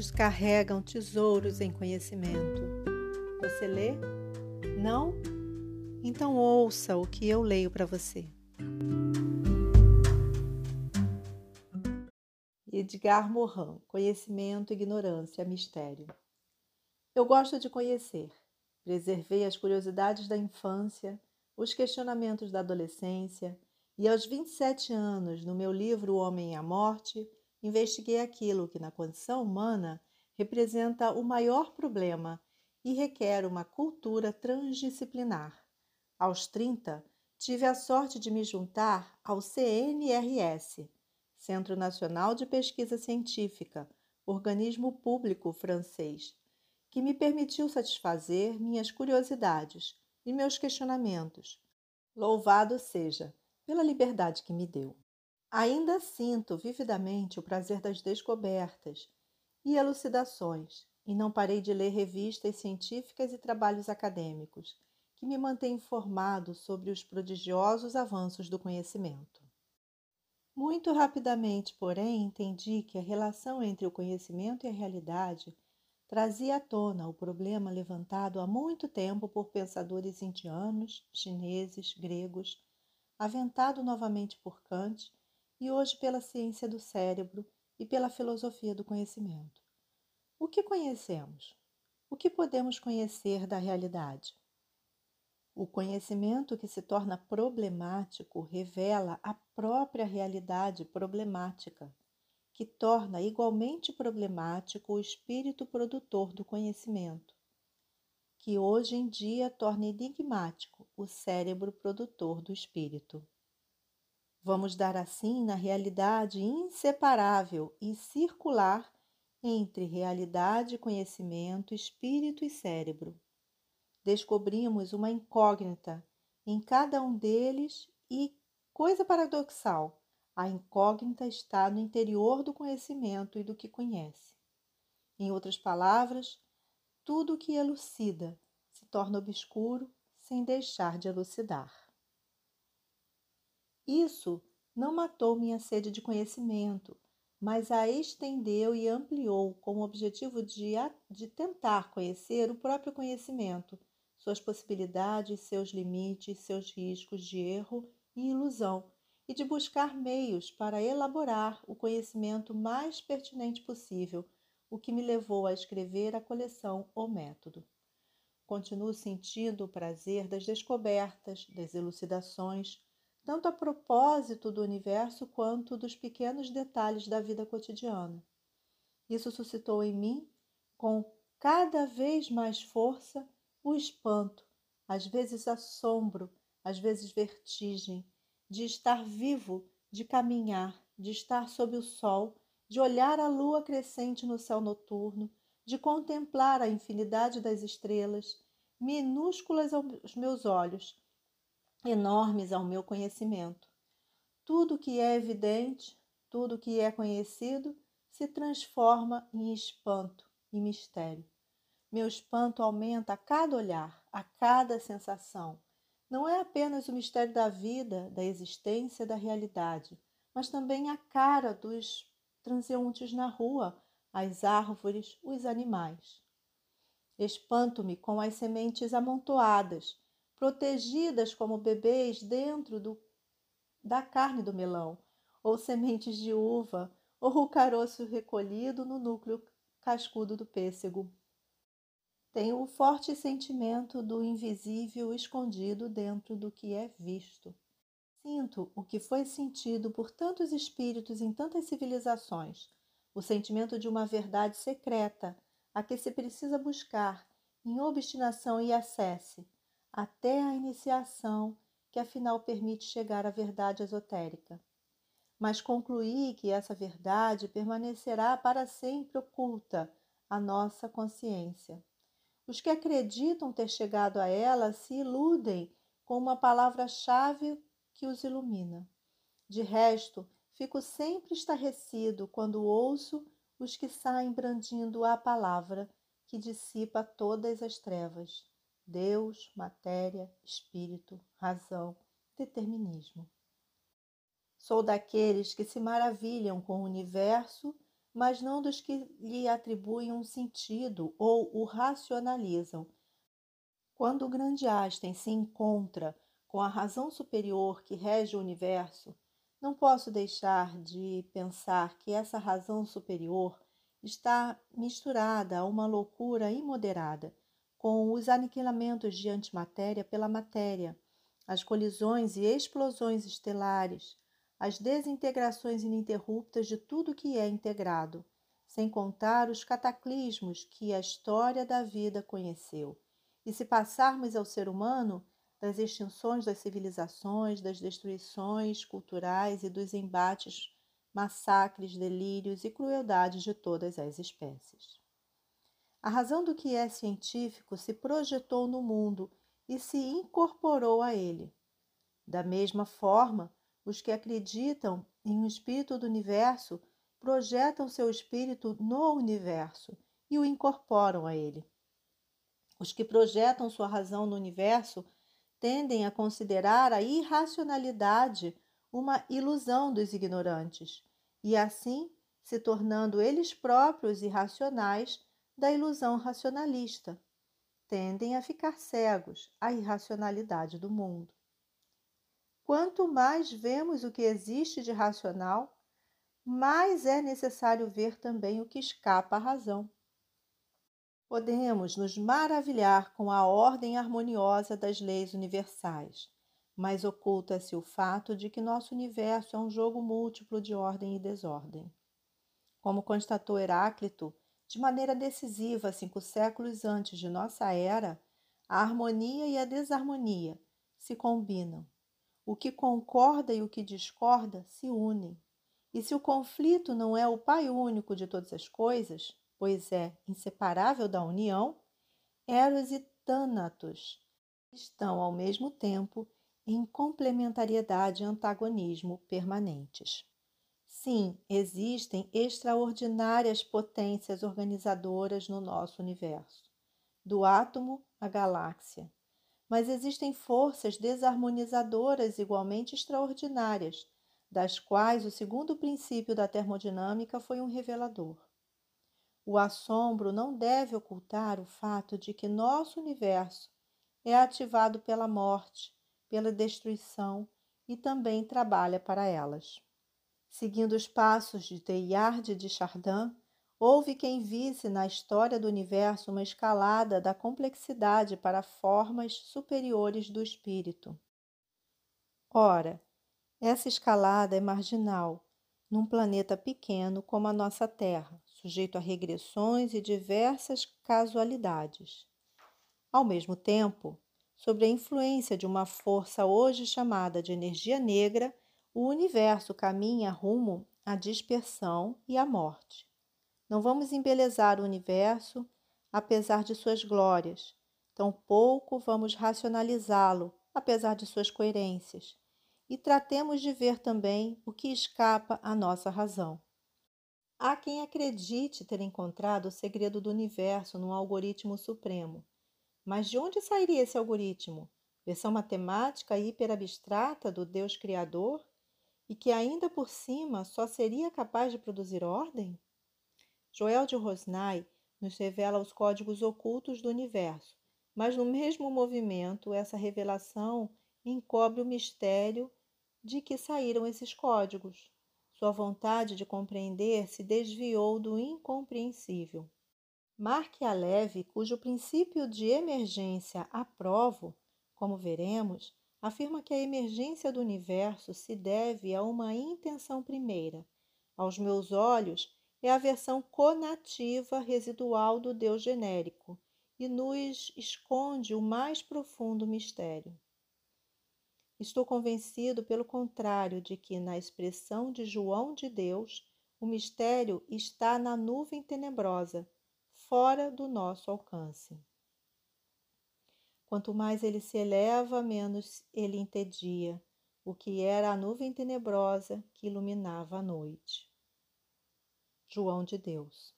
outros carregam tesouros em conhecimento. Você lê? Não? Então ouça o que eu leio para você. Edgar Morin, Conhecimento, Ignorância, Mistério. Eu gosto de conhecer. Preservei as curiosidades da infância, os questionamentos da adolescência, e aos 27 anos, no meu livro O Homem e a Morte, investiguei aquilo que, na condição humana, representa o maior problema e requer uma cultura transdisciplinar. Aos 30, tive a sorte de me juntar ao CNRS, Centro Nacional de Pesquisa Científica, organismo público francês, que me permitiu satisfazer minhas curiosidades e meus questionamentos. Louvado seja pela liberdade que me deu. Ainda sinto vividamente o prazer das descobertas e elucidações, e não parei de ler revistas científicas e trabalhos acadêmicos, que me mantêm informado sobre os prodigiosos avanços do conhecimento. Muito rapidamente, porém, entendi que a relação entre o conhecimento e a realidade trazia à tona o problema levantado há muito tempo por pensadores indianos, chineses, gregos, aventado novamente por Kant e hoje pela ciência do cérebro e pela filosofia do conhecimento. O que conhecemos? O que podemos conhecer da realidade? O conhecimento que se torna problemático revela a própria realidade problemática, que torna igualmente problemático o espírito produtor do conhecimento, que hoje em dia torna enigmático o cérebro produtor do espírito. Vamos dar assim na realidade inseparável e circular entre realidade, conhecimento, espírito e cérebro. Descobrimos uma incógnita em cada um deles e, coisa paradoxal, a incógnita está no interior do conhecimento e do que conhece. Em outras palavras, tudo que elucida se torna obscuro sem deixar de elucidar. Isso não matou minha sede de conhecimento, mas a estendeu e ampliou com o objetivo de, de tentar conhecer o próprio conhecimento, suas possibilidades, seus limites, seus riscos de erro e ilusão, e de buscar meios para elaborar o conhecimento mais pertinente possível, o que me levou a escrever a coleção O Método. Continuo sentindo o prazer das descobertas, das elucidações, tanto a propósito do universo quanto dos pequenos detalhes da vida cotidiana. Isso suscitou em mim, com cada vez mais força, o espanto, às vezes assombro, às vezes vertigem, de estar vivo, de caminhar, de estar sob o sol, de olhar a lua crescente no céu noturno, de contemplar a infinidade das estrelas, minúsculas aos meus olhos, enormes ao meu conhecimento. Tudo que é evidente, tudo que é conhecido, se transforma em espanto e mistério. Meu espanto aumenta a cada olhar, a cada sensação. Não é apenas o mistério da vida, da existência, da realidade, mas também a cara dos transeuntes na rua, as árvores, os animais. Espanto-me com as sementes amontoadas, protegidas como bebês dentro do, da carne do melão, ou sementes de uva, ou o caroço recolhido no núcleo cascudo do pêssego. Tenho o forte sentimento do invisível escondido dentro do que é visto. Sinto o que foi sentido por tantos espíritos em tantas civilizações, o sentimento de uma verdade secreta a que se precisa buscar em obstinação e acesse, até a iniciação, que afinal permite chegar à verdade esotérica. Mas concluí que essa verdade permanecerá para sempre oculta à nossa consciência. Os que acreditam ter chegado a ela se iludem com uma palavra-chave que os ilumina. De resto, fico sempre estarrecido quando ouço os que saem brandindo a palavra que dissipa todas as trevas. Deus, matéria, espírito, razão, determinismo. Sou daqueles que se maravilham com o universo mas não dos que lhe atribuem um sentido ou o racionalizam. Quando o grande Einstein se encontra com a razão superior que rege o universo, não posso deixar de pensar que essa razão superior está misturada a uma loucura imoderada, com os aniquilamentos de antimatéria pela matéria, as colisões e explosões estelares, as desintegrações ininterruptas de tudo que é integrado, sem contar os cataclismos que a história da vida conheceu. E se passarmos ao ser humano, das extinções das civilizações, das destruições culturais e dos embates, massacres, delírios e crueldades de todas as espécies. A razão do que é científico se projetou no mundo e se incorporou a ele. Da mesma forma, os que acreditam em um espírito do universo projetam seu espírito no universo e o incorporam a ele. Os que projetam sua razão no universo tendem a considerar a irracionalidade uma ilusão dos ignorantes, e assim se tornando eles próprios irracionais da ilusão racionalista, tendem a ficar cegos à irracionalidade do mundo. Quanto mais vemos o que existe de racional, mais é necessário ver também o que escapa à razão. Podemos nos maravilhar com a ordem harmoniosa das leis universais, mas oculta-se o fato de que nosso universo é um jogo múltiplo de ordem e desordem. Como constatou Heráclito, de maneira decisiva cinco séculos antes de nossa era, a harmonia e a desarmonia se combinam. O que concorda e o que discorda se unem. E se o conflito não é o pai único de todas as coisas, pois é inseparável da união, Eros e Thanatos estão ao mesmo tempo em complementariedade e antagonismo permanentes. Sim, existem extraordinárias potências organizadoras no nosso universo, do átomo à galáxia, mas existem forças desarmonizadoras igualmente extraordinárias, das quais o segundo princípio da termodinâmica foi um revelador. O assombro não deve ocultar o fato de que nosso universo é ativado pela morte, pela destruição e também trabalha para elas. Seguindo os passos de Teilhard de Chardin, houve quem visse na história do universo uma escalada da complexidade para formas superiores do espírito. Ora, essa escalada é marginal, num planeta pequeno como a nossa Terra, sujeito a regressões e diversas casualidades. Ao mesmo tempo, sob a influência de uma força hoje chamada de energia negra, o universo caminha rumo à dispersão e à morte. Não vamos embelezar o universo apesar de suas glórias, tampouco vamos racionalizá-lo apesar de suas coerências, e tratemos de ver também o que escapa à nossa razão. Há quem acredite ter encontrado o segredo do universo num algoritmo supremo. Mas de onde sairia esse algoritmo? Versão matemática hiperabstrata do Deus Criador? E que ainda por cima só seria capaz de produzir ordem? Joel de Rosnay nos revela os códigos ocultos do universo, mas no mesmo movimento essa revelação encobre o mistério de que saíram esses códigos. Sua vontade de compreender se desviou do incompreensível. Mark Aleve, cujo princípio de emergência aprovo, como veremos, afirma que a emergência do universo se deve a uma intenção primeira. Aos meus olhos, é a versão conativa residual do Deus genérico e nos esconde o mais profundo mistério. Estou convencido, pelo contrário, de que, na expressão de João de Deus, o mistério está na nuvem tenebrosa, fora do nosso alcance. Quanto mais ele se eleva, menos ele entendia o que era a nuvem tenebrosa que iluminava a noite. João de Deus.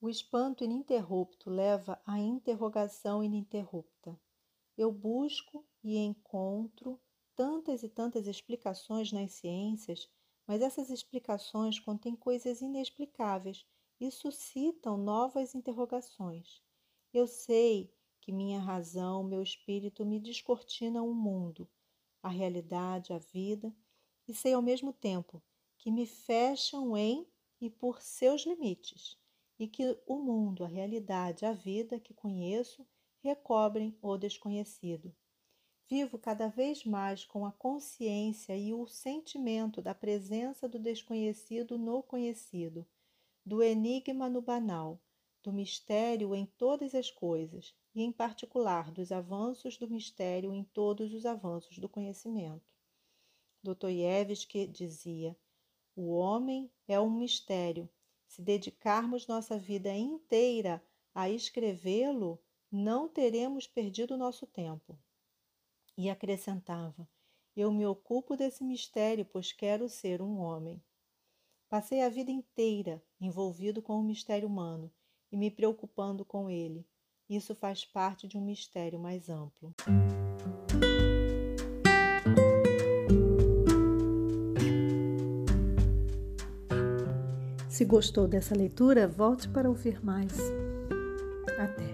O espanto ininterrupto leva à interrogação ininterrupta. Eu busco e encontro tantas e tantas explicações nas ciências, mas essas explicações contêm coisas inexplicáveis e suscitam novas interrogações. Eu sei que minha razão, meu espírito me descortinam o mundo, a realidade, a vida, e sei ao mesmo tempo que me fecham em e por seus limites, e que o mundo, a realidade, a vida que conheço recobrem o desconhecido. Vivo cada vez mais com a consciência e o sentimento da presença do desconhecido no conhecido, do enigma no banal, do mistério em todas as coisas, e em particular dos avanços do mistério em todos os avanços do conhecimento. Dostoiévski dizia: o homem é um mistério. Se dedicarmos nossa vida inteira a escrevê-lo, não teremos perdido nosso tempo. E acrescentava: Eu me ocupo desse mistério, pois quero ser um homem. Passei a vida inteira envolvido com o mistério humano e me preocupando com ele. Isso faz parte de um mistério mais amplo. Se gostou dessa leitura, volte para ouvir mais. Até!